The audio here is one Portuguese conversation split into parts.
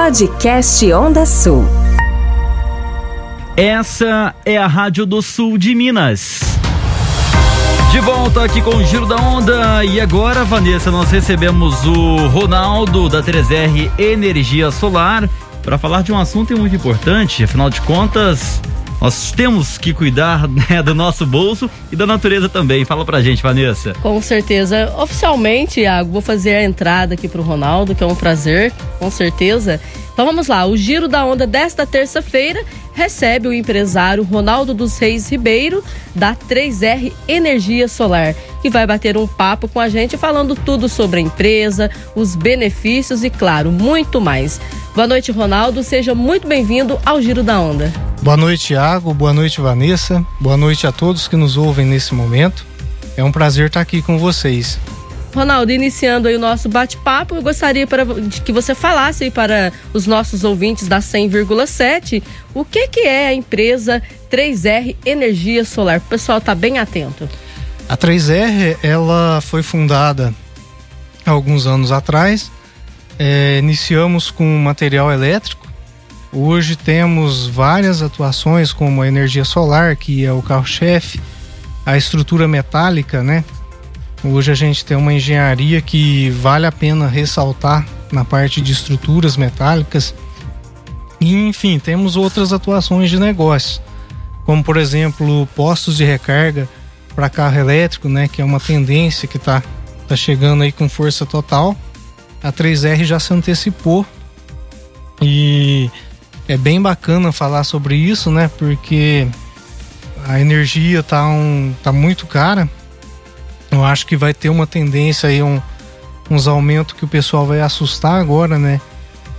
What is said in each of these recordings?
Podcast Onda Sul. Essa é a Rádio do Sul de Minas. De volta aqui com o Giro da Onda. E agora, Vanessa, nós recebemos o Ronaldo da 3R Energia Solar para falar de um assunto muito importante. Afinal de contas, nós temos que cuidar né, do nosso bolso e da natureza também. Fala pra gente, Vanessa. Com certeza. Oficialmente, Iago, vou fazer a entrada aqui pro Ronaldo, que é um prazer, com certeza. Então vamos lá, o Giro da Onda desta terça-feira recebe o empresário Ronaldo dos Reis Ribeiro, da 3R Energia Solar, que vai bater um papo com a gente falando tudo sobre a empresa, os benefícios e, claro, muito mais. Boa noite, Ronaldo. Seja muito bem-vindo ao Giro da Onda. Boa noite, Thiago. Boa noite, Vanessa. Boa noite a todos que nos ouvem nesse momento. É um prazer estar aqui com vocês. Ronaldo, iniciando aí o nosso bate-papo, eu gostaria para, que você falasse para os nossos ouvintes da 100,7 o que, que é a empresa 3R Energia Solar. O pessoal está bem atento. A 3R, ela foi fundada há alguns anos atrás. É, iniciamos com material elétrico. Hoje temos várias atuações, como a energia solar, que é o carro-chefe, a estrutura metálica, né? Hoje a gente tem uma engenharia que vale a pena ressaltar na parte de estruturas metálicas. E, enfim, temos outras atuações de negócio, como por exemplo postos de recarga para carro elétrico, né, que é uma tendência que está tá chegando aí com força total. A 3R já se antecipou. E é bem bacana falar sobre isso, né, porque a energia tá, um, tá muito cara. Eu acho que vai ter uma tendência aí, um, uns aumentos que o pessoal vai assustar agora, né?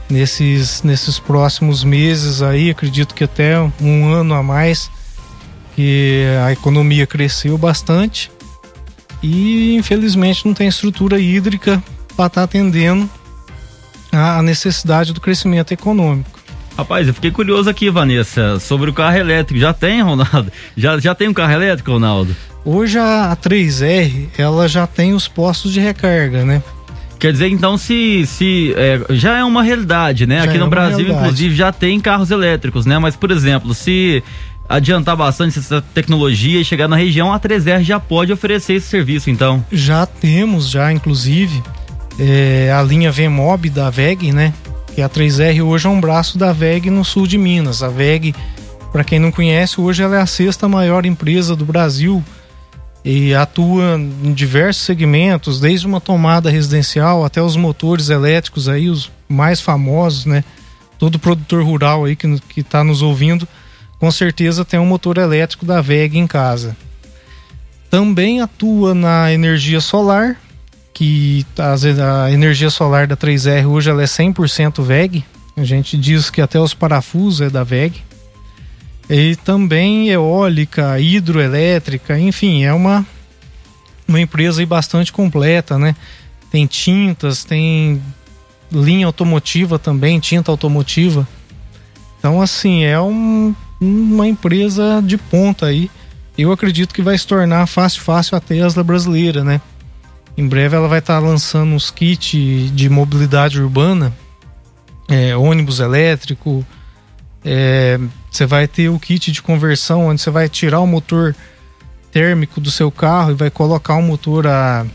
Nesses, nesses próximos meses aí, acredito que até um ano a mais, que a economia cresceu bastante. E infelizmente não tem estrutura hídrica para estar tá atendendo a necessidade do crescimento econômico. Rapaz, eu fiquei curioso aqui, Vanessa, sobre o carro elétrico. Já tem, Ronaldo? Já, já tem um carro elétrico, Ronaldo? Hoje a 3R ela já tem os postos de recarga, né? Quer dizer, então, se, se é, já é uma realidade, né? Já Aqui no é Brasil, realidade. inclusive, já tem carros elétricos, né? Mas, por exemplo, se adiantar bastante essa tecnologia e chegar na região, a 3R já pode oferecer esse serviço, então? Já temos, já, inclusive, é, a linha VMOB da VEG, né? Que a 3R hoje é um braço da VEG no sul de Minas. A VEG, para quem não conhece, hoje ela é a sexta maior empresa do Brasil e atua em diversos segmentos, desde uma tomada residencial até os motores elétricos aí, os mais famosos, né? Todo produtor rural aí que, que tá nos ouvindo, com certeza tem um motor elétrico da VEG em casa. Também atua na energia solar, que a, a energia solar da 3R hoje ela é 100% VEG. A gente diz que até os parafusos é da VEG e também eólica, hidroelétrica, enfim, é uma, uma empresa bastante completa, né? Tem tintas, tem linha automotiva também, tinta automotiva. Então, assim, é um, uma empresa de ponta aí. Eu acredito que vai se tornar fácil, fácil a Tesla brasileira, né? Em breve ela vai estar tá lançando uns kits de mobilidade urbana, é, ônibus elétrico, é, você vai ter o kit de conversão, onde você vai tirar o motor térmico do seu carro e vai colocar o motor a,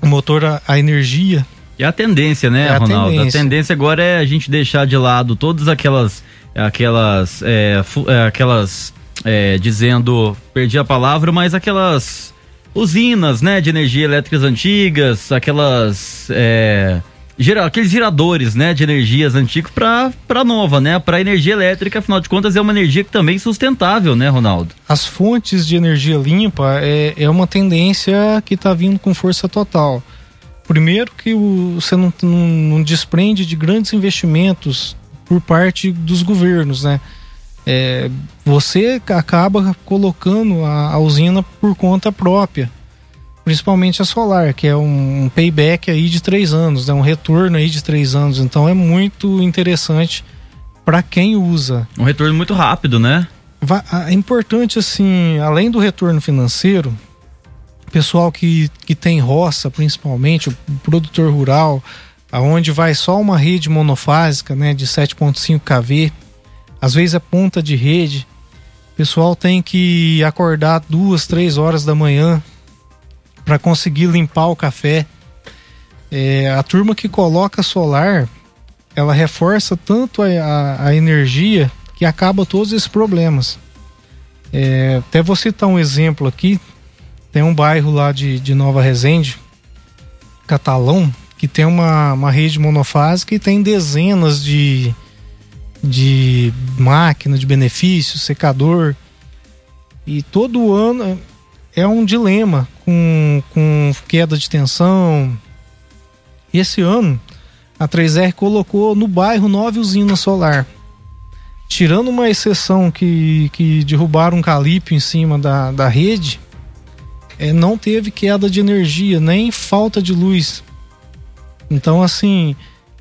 motor a, a energia. E a tendência, né, é Ronaldo? A tendência. a tendência agora é a gente deixar de lado todas aquelas aquelas é, é, aquelas é, dizendo perdi a palavra, mas aquelas usinas, né, de energia elétricas antigas, aquelas é, Gera, aqueles geradores, né, de energias antigos para para nova, né, para energia elétrica, afinal de contas é uma energia que também é sustentável, né, Ronaldo? As fontes de energia limpa é, é uma tendência que está vindo com força total. Primeiro que o, você não, não, não, desprende de grandes investimentos por parte dos governos, né? É, você acaba colocando a, a usina por conta própria principalmente a solar, que é um, payback aí de três anos, né? um retorno aí de três anos. Então é muito interessante para quem usa. Um retorno muito rápido, né? É importante, assim, além do retorno financeiro, pessoal que, que tem roça, principalmente, o produtor rural, aonde vai só uma rede monofásica, né, de 7.5 kV, às vezes é ponta de rede. O pessoal tem que acordar duas, três horas da manhã para conseguir limpar o café. É, a turma que coloca solar, ela reforça tanto a, a, a energia que acaba todos esses problemas. É, até vou citar um exemplo aqui. Tem um bairro lá de, de Nova Resende, Catalão, que tem uma, uma rede monofásica e tem dezenas de, de máquinas de benefício, secador. E todo ano é um dilema com, com queda de tensão. E esse ano a 3R colocou no bairro nove usinas solar. Tirando uma exceção que, que derrubaram um calípio em cima da, da rede, é, não teve queda de energia, nem falta de luz. Então, assim,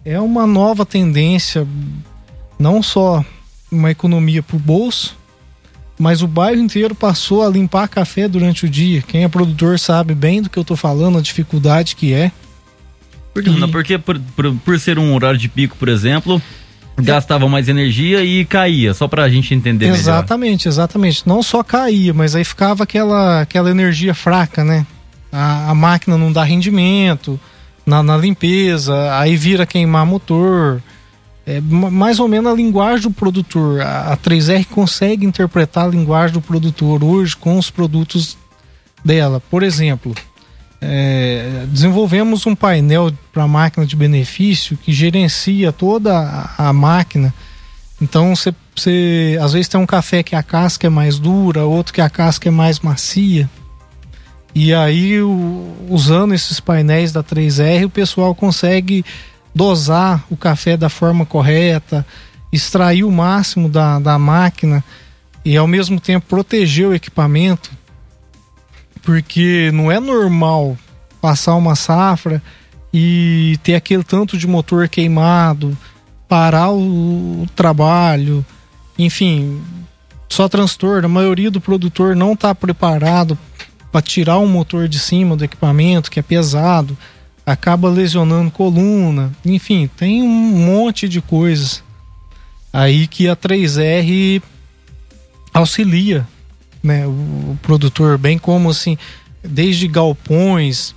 é uma nova tendência, não só uma economia para o bolso, mas o bairro inteiro passou a limpar café durante o dia. Quem é produtor sabe bem do que eu estou falando, a dificuldade que é. Por que, e... Porque por, por, por ser um horário de pico, por exemplo, gastava mais energia e caía, só para a gente entender Exatamente, melhor. exatamente. Não só caía, mas aí ficava aquela, aquela energia fraca, né? A, a máquina não dá rendimento na, na limpeza, aí vira queimar motor é, mais ou menos a linguagem do produtor. A, a 3R consegue interpretar a linguagem do produtor hoje com os produtos dela. Por exemplo, é, desenvolvemos um painel para máquina de benefício que gerencia toda a, a máquina. Então você, às vezes tem um café que a casca é mais dura, outro que a casca é mais macia. E aí, o, usando esses painéis da 3R, o pessoal consegue dosar o café da forma correta, extrair o máximo da, da máquina e ao mesmo tempo proteger o equipamento, porque não é normal passar uma safra e ter aquele tanto de motor queimado, parar o, o trabalho, enfim, só transtorno. A maioria do produtor não está preparado para tirar o motor de cima do equipamento, que é pesado acaba lesionando coluna, enfim, tem um monte de coisas aí que a 3R auxilia, né, o, produtor, bem como assim, desde galpões,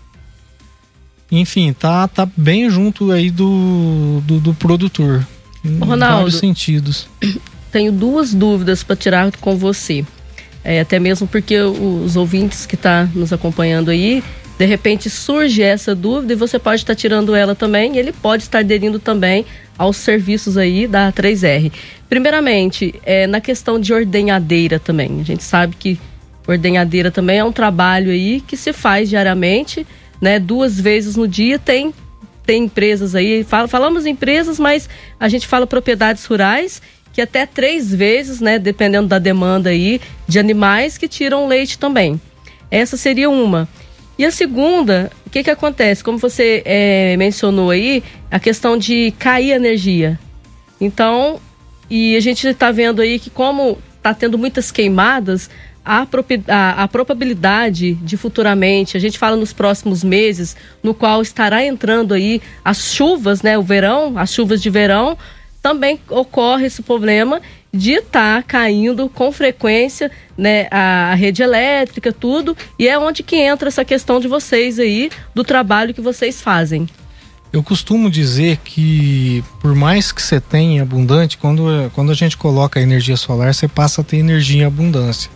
enfim, tá, tá bem junto aí do, do, do produtor. Em Ronaldo, vários sentidos. Tenho duas dúvidas para tirar com você. É, até mesmo porque os ouvintes que estão tá nos acompanhando aí de repente surge essa dúvida e você pode estar tirando ela também e ele pode estar aderindo também aos serviços aí da 3R. Primeiramente, é, na questão de ordenhadeira também. A gente sabe que ordenhadeira também é um trabalho aí que se faz diariamente, né? Duas vezes no dia tem tem empresas aí, fala, falamos empresas, mas a gente fala propriedades rurais que até três vezes, né, dependendo da demanda aí, de animais que tiram leite também. Essa seria uma. E a segunda, o que, que acontece? Como você é, mencionou aí, a questão de cair energia. Então, e a gente está vendo aí que como está tendo muitas queimadas, a, a, a, probabilidade de futuramente, a gente fala nos próximos meses, no qual estará entrando aí as chuvas, né, o verão, as chuvas de verão, também ocorre esse problema de estar tá caindo com frequência né, a, rede elétrica, tudo, e é onde que entra essa questão de vocês aí, do trabalho que vocês fazem. Eu costumo dizer que por mais que você tenha abundante, quando, quando a gente coloca a energia solar, você passa a ter energia em abundância.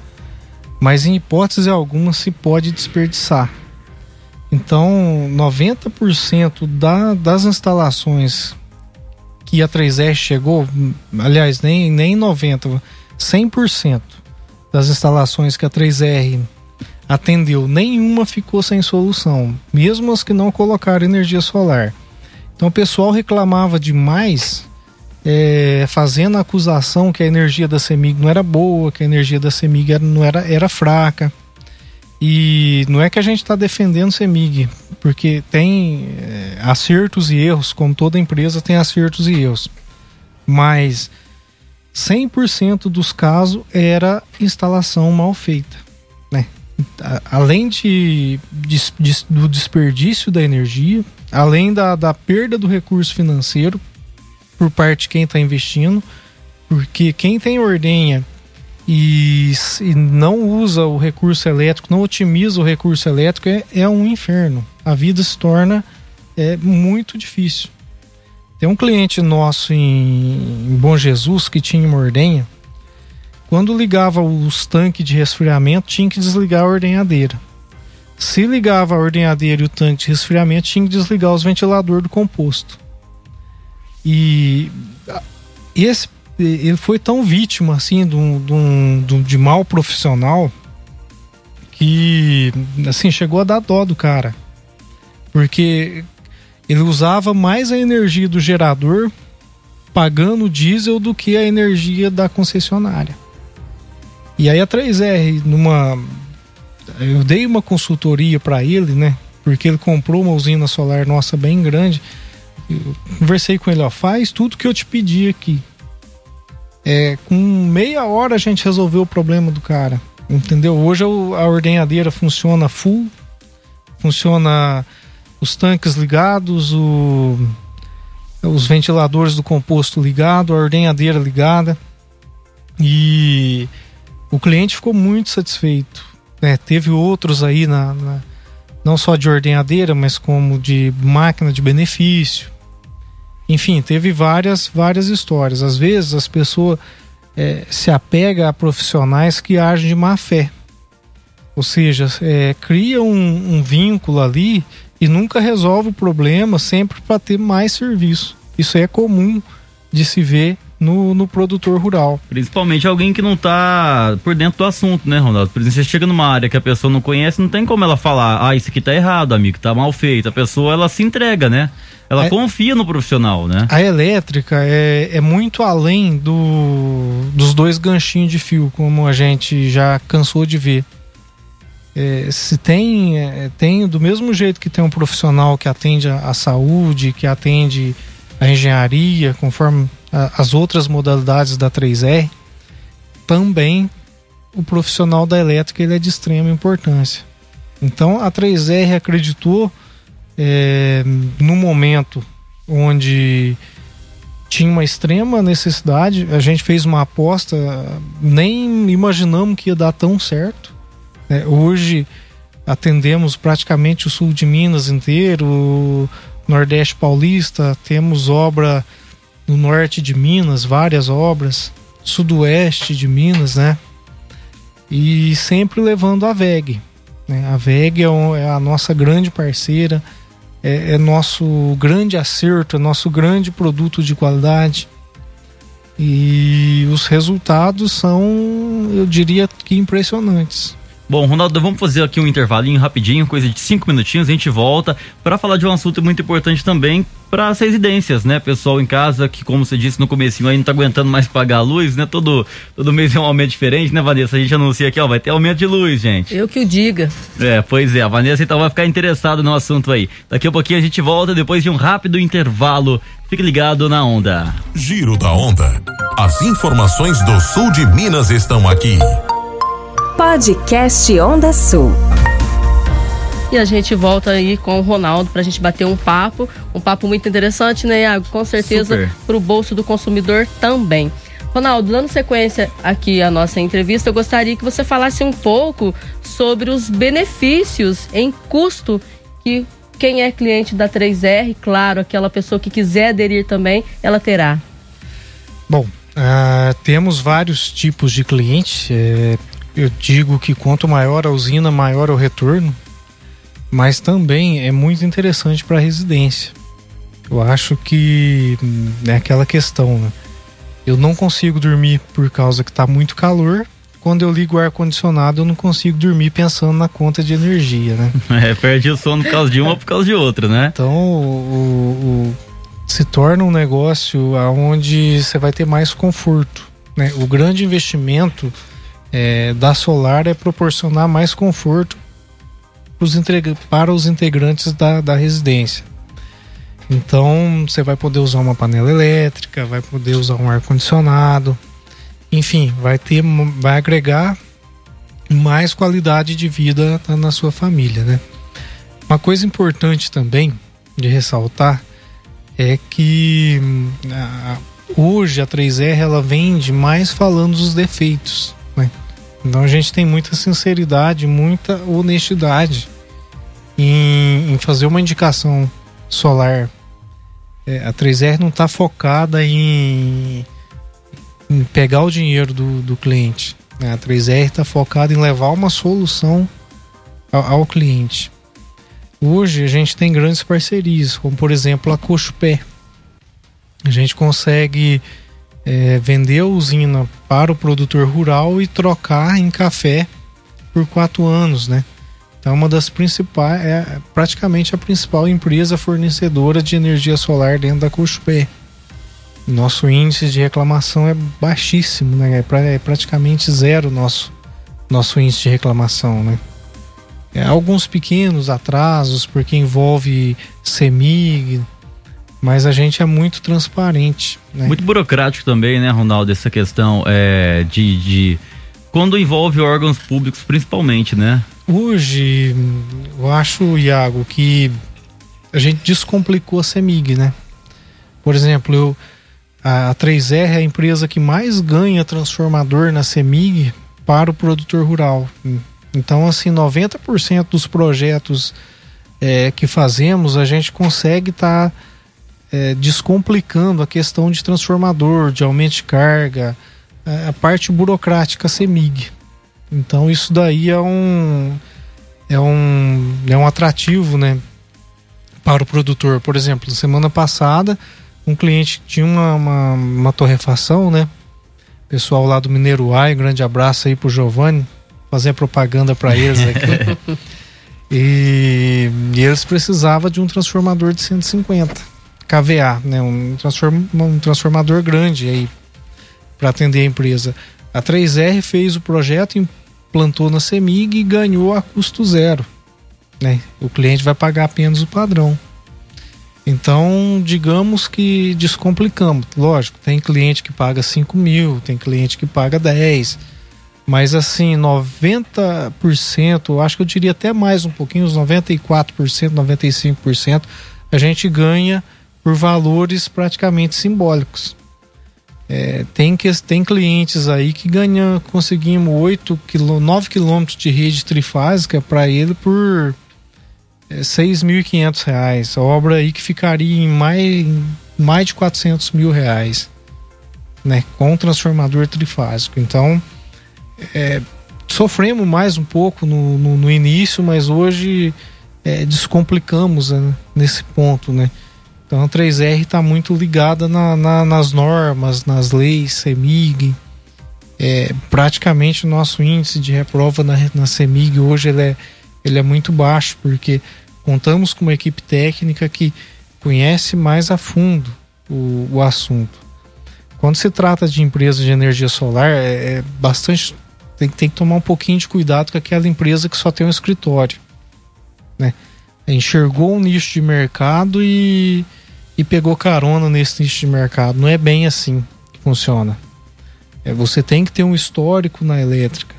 Mas em hipótese alguma se pode desperdiçar. Então, 90% da, das instalações que a 3R chegou, aliás, nem, nem 90%, 100% das instalações que a 3R atendeu, nenhuma ficou sem solução, mesmo as que não colocaram energia solar. Então o pessoal reclamava demais, é, fazendo a acusação que a energia da CEMIG não era boa, que a energia da CEMIG não era, era fraca. E não é que a gente está defendendo CEMIG, porque tem é, acertos e erros, como toda empresa tem acertos e erros. Mas 100% dos casos era instalação mal feita, né? além de, de, de, do desperdício da energia, além da, da perda do recurso financeiro por parte de quem está investindo, porque quem tem ordenha e, e, não usa o recurso elétrico, não otimiza o recurso elétrico, é, é um inferno. A vida se torna é, muito difícil. Tem um cliente nosso em, em Bom Jesus que tinha uma ordenha quando ligava os tanques de resfriamento, tinha que desligar a ordenhadeira. Se ligava a ordenhadeira e o tanque de resfriamento, tinha que desligar os ventiladores do composto. E esse ele foi tão vítima assim de, um, de, um, de mal profissional que assim chegou a dar dó do cara porque ele usava mais a energia do gerador pagando diesel do que a energia da concessionária e aí a 3R, numa. Eu dei uma consultoria para ele, né? Porque ele comprou uma usina solar nossa bem grande. Eu conversei com ele, ó, faz tudo que eu te pedi aqui. É, com meia hora a gente resolveu o problema do cara. Entendeu? Hoje a ordenhadeira funciona full, funciona os tanques ligados, o, os ventiladores do composto ligado, a ordenhadeira ligada. E o cliente ficou muito satisfeito. Né? Teve outros aí, na, na, não só de ordenhadeira, mas como de máquina de benefício. Enfim, teve várias, várias histórias. Às vezes as pessoas é, se apegam a profissionais que agem de má fé. Ou seja, é, cria um, um vínculo ali e nunca resolve o problema, sempre para ter mais serviço. Isso é comum de se ver no, no produtor rural. Principalmente alguém que não está por dentro do assunto, né, Ronaldo? Por exemplo, você chega numa área que a pessoa não conhece, não tem como ela falar, ah, isso aqui tá errado, amigo, tá mal feito. A pessoa, ela se entrega, né? Ela é, confia no profissional, né? A elétrica é, é muito além do, dos dois ganchinhos de fio, como a gente já cansou de ver. É, se tem, é, tem do mesmo jeito que tem um profissional que atende a, a saúde, que atende a engenharia, conforme as outras modalidades da 3R, também o profissional da elétrica ele é de extrema importância. Então a 3R acreditou é, no momento onde tinha uma extrema necessidade, a gente fez uma aposta, nem imaginamos que ia dar tão certo. Né? Hoje atendemos praticamente o sul de Minas inteiro, Nordeste Paulista, temos obra no norte de Minas, várias obras, sudoeste de Minas, né? E sempre levando a VEG. Né? A VEG é, é, a nossa grande parceira, é, é, nosso grande acerto, é nosso grande produto de qualidade. E os resultados são, eu diria que impressionantes. Bom, Ronaldo, vamos fazer aqui um intervalinho rapidinho, coisa de cinco minutinhos, a gente volta para falar de um assunto muito importante também para as residências, né? Pessoal em casa que, como você disse no comecinho, aí não tá aguentando mais pagar a luz, né? Todo, todo mês é um aumento diferente, né, Vanessa? A gente anuncia aqui, ó, vai ter aumento de luz, gente. Eu que o diga. É, pois é, a Vanessa então vai ficar interessada no assunto aí. Daqui a pouquinho a gente volta depois de um rápido intervalo. Fique ligado na onda. Giro da Onda. As informações do sul de Minas estão aqui. Podcast Onda Sul. E a gente volta aí com o Ronaldo para a gente bater um papo, um papo muito interessante, né, Iago? Com certeza para o bolso do consumidor também. Ronaldo, dando sequência aqui à nossa entrevista, eu gostaria que você falasse um pouco sobre os benefícios em custo que quem é cliente da 3R, claro, aquela pessoa que quiser aderir também, ela terá. Bom, uh, temos vários tipos de clientes. É, eu digo que quanto maior a usina, maior o retorno, mas também é muito interessante para a residência. Eu acho que é aquela questão, né? Eu não consigo dormir por causa que está muito calor. Quando eu ligo o ar condicionado, eu não consigo dormir pensando na conta de energia, né? É, perde o sono por causa de uma ou por causa de outra, né? Então, o, o, se torna um negócio onde você vai ter mais conforto. Né? O grande investimento é, da Solar é proporcionar mais conforto para os integrantes da, da residência. Então você vai poder usar uma panela elétrica, vai poder usar um ar condicionado, enfim, vai ter, vai agregar mais qualidade de vida na sua família, né? Uma coisa importante também de ressaltar é que a, hoje a 3R ela vende mais falando dos defeitos? Então a gente tem muita sinceridade, muita honestidade em, em fazer uma indicação solar. É, a 3R não está focada em, em, pegar o dinheiro do, do cliente. Né? A 3R está focada em levar uma solução ao, ao, cliente. Hoje a gente tem grandes parcerias, como por exemplo a Cocho Pé. A gente consegue é, vender a usina para o produtor rural e trocar em café por quatro anos, né? Então, uma das principais, é praticamente a principal empresa fornecedora de energia solar dentro da Cochupé. Nosso índice de reclamação é baixíssimo, né? É, pra, é praticamente zero nosso nosso índice de reclamação, né? É, alguns pequenos atrasos porque envolve CEMIG, mas a gente é muito transparente. Né? Muito burocrático também, né, Ronaldo, essa questão é, de, de. Quando envolve órgãos públicos, principalmente, né? Hoje, eu acho, Iago, que a gente descomplicou a CEMIG, né? Por exemplo, eu, a 3R é a empresa que mais ganha transformador na CEMIG para o produtor rural. Então, assim, 90% dos projetos é, que fazemos, a gente consegue estar. Tá é, descomplicando a questão de transformador, de aumento de carga, a parte burocrática CEMIG. Então isso daí é um é um é um atrativo, né, para o produtor. Por exemplo, semana passada um cliente tinha uma, uma, uma torrefação, né? Pessoal lá do Mineiro Ai, um grande abraço aí pro Giovanni, fazer propaganda para eles aqui. e, e eles precisavam de um transformador de 150 KVA, né? um, transform, um transformador grande aí para atender a empresa. A 3R fez o projeto, implantou na CEMIG e ganhou a custo zero. Né? O cliente vai pagar apenas o padrão. Então, digamos que descomplicamos. Lógico, tem cliente que paga 5 mil, tem cliente que paga 10. Mas assim, 90%, eu acho que eu diria até mais um pouquinho, uns 94%, 95%, a gente ganha por valores praticamente simbólicos. É, tem, que, tem clientes aí que ganham, conseguimos 8 quilô, 9 quilômetros de rede trifásica para ele por é, 6.500 reais. Obra aí que ficaria em mais, mais de 400 mil reais, né? Com transformador trifásico. Então, é, sofremos mais um pouco no, no, no início, mas hoje é, descomplicamos né, nesse ponto, né? Então a 3R está muito ligada na, na, nas normas, nas leis, CEMIG. É, praticamente o nosso índice de reprova na, na CEMIG hoje ele é, ele é muito baixo, porque contamos com uma equipe técnica que conhece mais a fundo o, o assunto. Quando se trata de empresa de energia solar, é, é bastante. Tem, tem que tomar um pouquinho de cuidado com aquela empresa que só tem um escritório. Né? Enxergou um nicho de mercado e e pegou carona nesse nicho de mercado. Não é bem assim que funciona. É, você tem que ter um histórico na elétrica.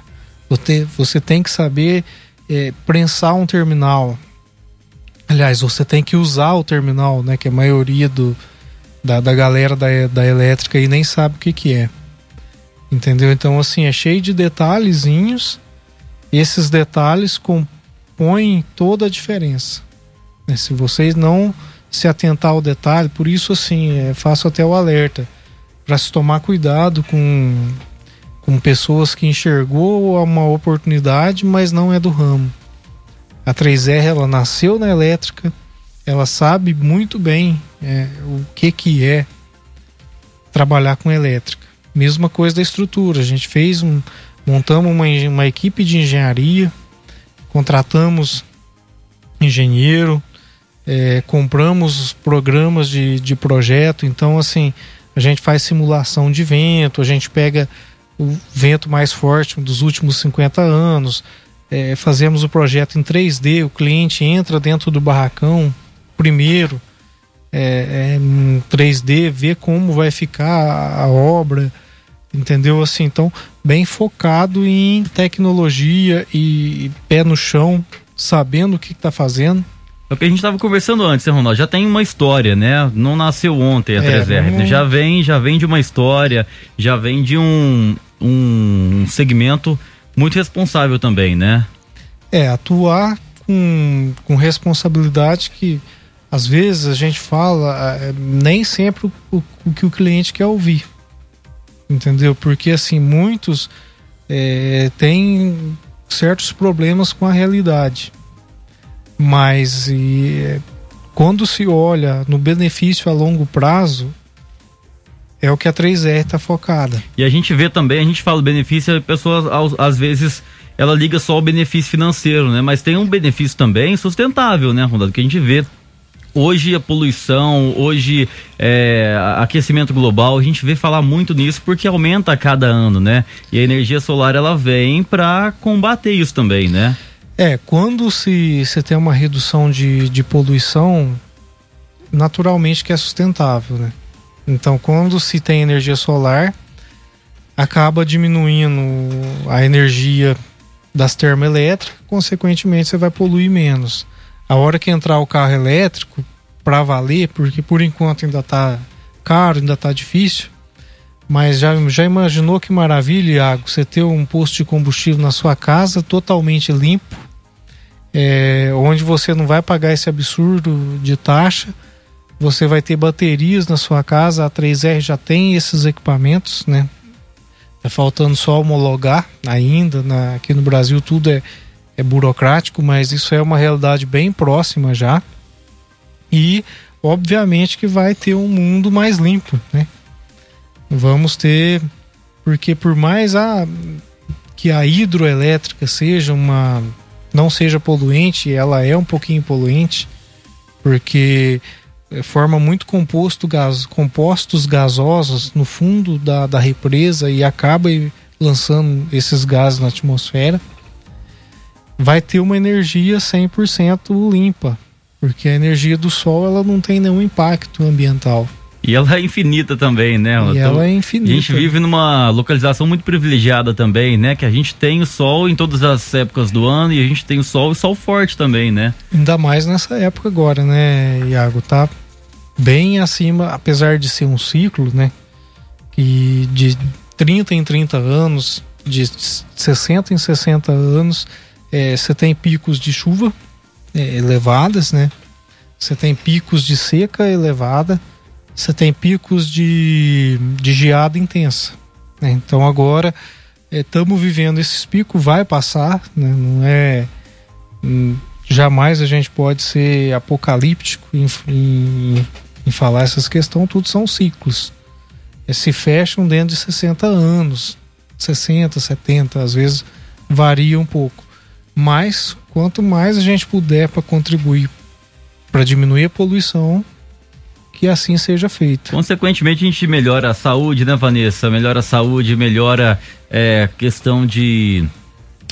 Você, você tem que saber é, prensar um terminal. Aliás, você tem que usar o terminal, né? Que a maioria do, da, da galera da, da elétrica aí nem sabe o que, que é. Entendeu? Então, assim, é cheio de detalhezinhos. Esses detalhes toda a diferença. Né? Se vocês não se atentar ao detalhe, por isso assim, é, faço até o alerta para se tomar cuidado com, com pessoas que enxergou uma oportunidade, mas não é do ramo. A 3R ela nasceu na elétrica, ela sabe muito bem é, o que que é trabalhar com elétrica. Mesma coisa da estrutura, a gente fez um montamos uma, uma equipe de engenharia, contratamos engenheiro, é, compramos programas de, de projeto, então assim, a gente faz simulação de vento, a gente pega o vento mais forte dos últimos 50 anos, é, fazemos o projeto em 3D, o cliente entra dentro do barracão primeiro, é, é, em 3D, vê como vai ficar a, a obra, entendeu? Assim, então bem focado em tecnologia e pé no chão, sabendo o que está fazendo. É o que a gente estava conversando antes, né, Ronaldo? Já tem uma história, né? Não nasceu ontem a é, 3R. Não... Já vem, já vem de uma história, já vem de um, um segmento muito responsável também, né? É, atuar com, com responsabilidade que às vezes a gente fala é, nem sempre o, o, o, que o cliente quer ouvir. Entendeu? Porque assim, muitos é, têm certos problemas com a realidade. Mas e, quando se olha no benefício a longo prazo, é o que a 3R está focada. E a gente vê também, a gente fala benefício, a pessoa às vezes ela liga só o benefício financeiro, né? Mas tem um benefício também sustentável, né, Ronaldo? Que a gente vê Hoje a poluição, hoje é, aquecimento global, a gente vê falar muito nisso porque aumenta a cada ano, né? E a energia solar ela vem para combater isso também, né? É, quando se, se tem uma redução de, de poluição, naturalmente que é sustentável, né? Então, quando se tem energia solar, acaba diminuindo a energia das termoelétricas, consequentemente você vai poluir menos. A hora que entrar o carro elétrico, para valer, porque por enquanto ainda está caro, ainda está difícil, mas já, já imaginou que maravilha, Iago, você ter um posto de combustível na sua casa totalmente limpo, é, onde você não vai pagar esse absurdo de taxa, você vai ter baterias na sua casa, a 3R já tem esses equipamentos, né? Tá faltando só homologar ainda, na, aqui no Brasil tudo é é burocrático, mas isso é uma realidade bem próxima já. E obviamente que vai ter um mundo mais limpo, né? Vamos ter porque por mais a que a hidroelétrica seja uma não seja poluente, ela é um pouquinho poluente, porque forma muito composto gás, compostos gasosos no fundo da, da represa e acaba lançando esses gases na atmosfera vai ter uma energia 100% limpa, porque a energia do sol ela não tem nenhum impacto ambiental. E ela é infinita também, né? E então, ela é infinita. A gente vive numa localização muito privilegiada também, né? Que a gente tem o sol em todas as épocas do ano e a gente tem o sol e sol forte também, né? Ainda mais nessa época agora, né, Iago? Tá bem acima, apesar de ser um ciclo, né? E de 30 em 30 anos, de 60 em 60 anos, é, você tem picos de chuva é, elevadas, né? Você tem picos de seca elevada, você tem picos de, de geada intensa. Né? Então agora estamos é, vivendo esses picos, vai passar, né? não é. Hum, jamais a gente pode ser apocalíptico em, em, em falar essas questões, tudo são ciclos. É, se fecham dentro de 60 anos, 60, 70, às vezes varia um pouco. Mas quanto mais a gente puder para contribuir para diminuir a poluição, que assim seja feito. Consequentemente, a gente melhora a saúde, né, Vanessa? Melhora a saúde, melhora é, questão de,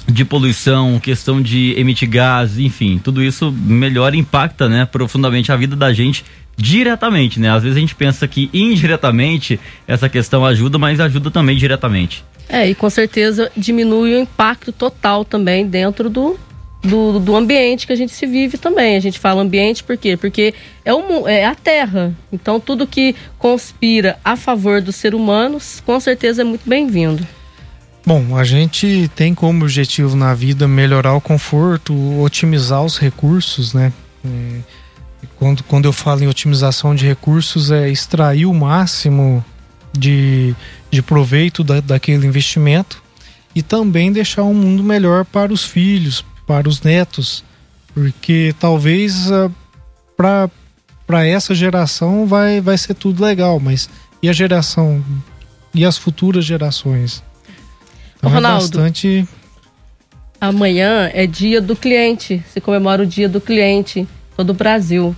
de poluição, questão de emitir gás, enfim, tudo isso melhora impacta, né, profundamente a vida da gente diretamente, né? Às vezes a gente pensa que indiretamente essa questão ajuda, mas ajuda também diretamente. É, e com certeza diminui o impacto total também dentro do, do, do, ambiente que a gente se vive também. A gente fala ambiente por quê? Porque é, o, é a terra. Então tudo que conspira a favor dos seres humanos, com certeza é muito bem-vindo. Bom, a gente tem como objetivo na vida melhorar o conforto, otimizar os recursos, né? É, quando, quando eu falo em otimização de recursos, é extrair o máximo de, de proveito da, daquele investimento e também deixar um mundo melhor para os filhos, para os netos, porque talvez ah, para essa geração vai, vai ser tudo legal, mas e a geração e as futuras gerações? Então é Ronaldo, é bastante... amanhã é dia do cliente, se comemora o dia do cliente todo o Brasil.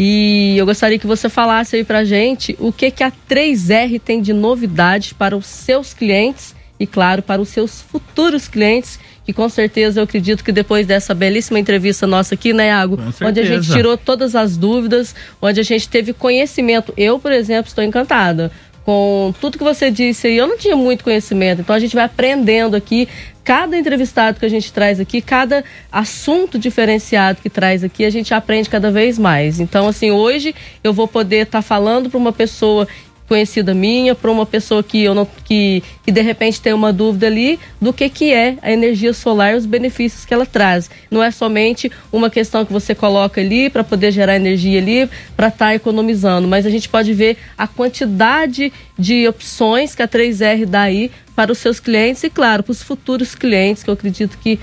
E eu gostaria que você falasse aí pra gente o que, que a 3R tem de novidade para os seus clientes e, claro, para os seus futuros clientes, que com certeza eu acredito que depois dessa belíssima entrevista nossa aqui, né, Iago? Onde a gente tirou todas as dúvidas, onde a gente teve conhecimento. Eu, por exemplo, estou encantada com tudo que você disse aí, eu não tinha muito conhecimento, então a gente vai aprendendo aqui. Cada entrevistado que a gente traz aqui, cada assunto diferenciado que traz aqui, a gente aprende cada vez mais. Então, assim, hoje eu vou poder estar tá falando para uma pessoa conhecida minha, para uma pessoa que eu não que, que de repente tem uma dúvida ali do que que é a energia solar e os benefícios que ela traz. Não é somente uma questão que você coloca ali para poder gerar energia ali para estar tá economizando, mas a gente pode ver a quantidade de opções que a 3R dá aí para os seus clientes e claro, para os futuros clientes que eu acredito que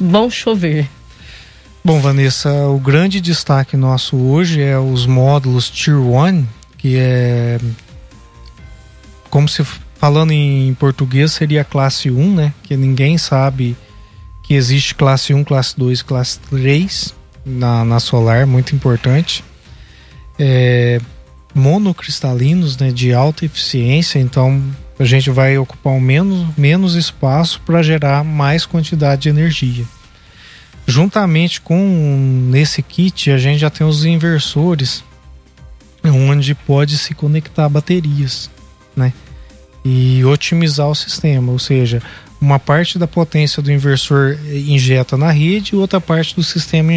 vão chover. Bom, Vanessa, o grande destaque nosso hoje é os módulos Tier 1, que é como se falando em português seria classe 1, né? Que ninguém sabe que existe classe 1, classe 2, classe 3 na, na solar, muito importante. É, monocristalinos, né, de alta eficiência, então a gente vai ocupar um menos, menos espaço para gerar mais quantidade de energia. Juntamente com nesse kit, a gente já tem os inversores, onde pode se conectar baterias né? E otimizar o sistema, ou seja, uma parte da potência do inversor injeta na rede e outra parte do sistema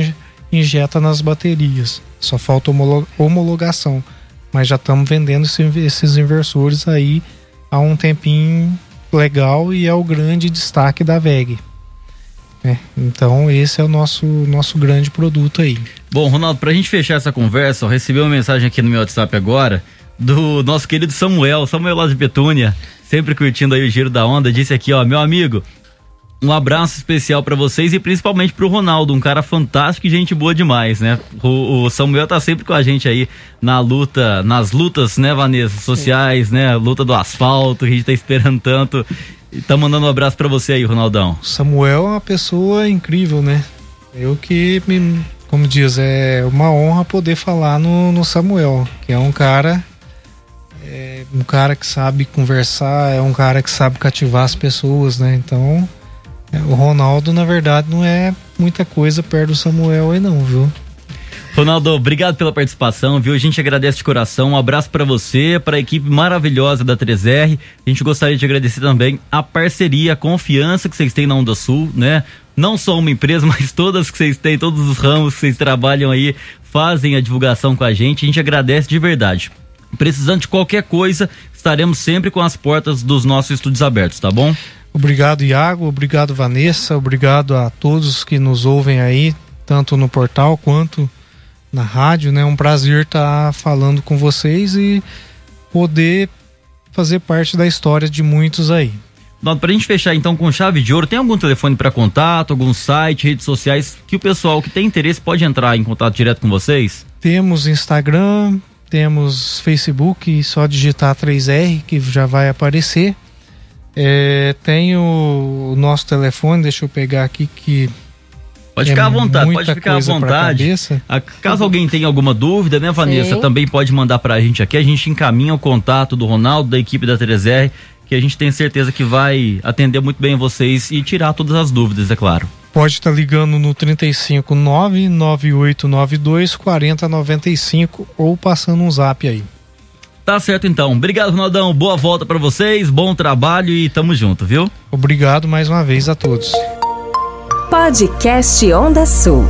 injeta nas baterias. Só falta homologação, mas já estamos vendendo esses inversores aí há um tempinho legal e é o grande destaque da VEG. É, então esse é o nosso, nosso grande produto aí. Bom, Ronaldo, para a gente fechar essa conversa, recebi uma mensagem aqui no meu WhatsApp agora do nosso querido Samuel, Samuel lá de Petúnia, sempre curtindo aí o giro da onda, disse aqui, ó, meu amigo, um abraço especial para vocês e principalmente pro Ronaldo, um cara fantástico e gente boa demais, né? O, o, Samuel tá sempre com a gente aí na luta, nas lutas, né, Vanessa, sociais, né? Luta do asfalto, a gente tá esperando tanto. E tá mandando um abraço para você aí, Ronaldão. Samuel é uma pessoa incrível, né? Eu que me, como diz, é uma honra poder falar no, no Samuel, que é um cara um cara que sabe conversar, é um cara que sabe cativar as pessoas, né? Então, é, o Ronaldo, na verdade, não é muita coisa perto do Samuel aí não, viu? Ronaldo, obrigado pela participação, viu? A gente agradece de coração. Um abraço para você, para a equipe maravilhosa da 3R. A gente gostaria de agradecer também a parceria, a confiança que vocês têm na Onda Sul, né? Não só uma empresa, mas todas que vocês têm, todos os ramos que vocês trabalham aí, fazem a divulgação com a gente. A gente agradece de verdade. Precisando de qualquer coisa, estaremos sempre com as portas dos nossos estúdios abertos, tá bom? Obrigado, Iago. Obrigado, Vanessa. Obrigado a todos que nos ouvem aí, tanto no portal quanto na rádio. É né? um prazer estar falando com vocês e poder fazer parte da história de muitos aí. Para a gente fechar então com chave de ouro, tem algum telefone para contato, algum site, redes sociais que o pessoal que tem interesse pode entrar em contato direto com vocês? Temos Instagram, temos Facebook, só digitar 3R que já vai aparecer. É, tem o, o, nosso telefone, deixa eu pegar aqui que. Pode ficar é à vontade, pode ficar à vontade. A, caso alguém tenha alguma dúvida, né, Vanessa, Sim. também pode mandar pra gente aqui. A gente encaminha o contato do Ronaldo, da equipe da 3R, que a gente tem certeza que vai atender muito bem vocês e tirar todas as dúvidas, é claro pode estar tá ligando no 359 9892 4095 ou passando um zap aí. Tá certo então. Obrigado, Ronaldão. Boa volta para vocês, bom trabalho e tamo junto, viu? Obrigado mais uma vez a todos. Podcast Onda Sul.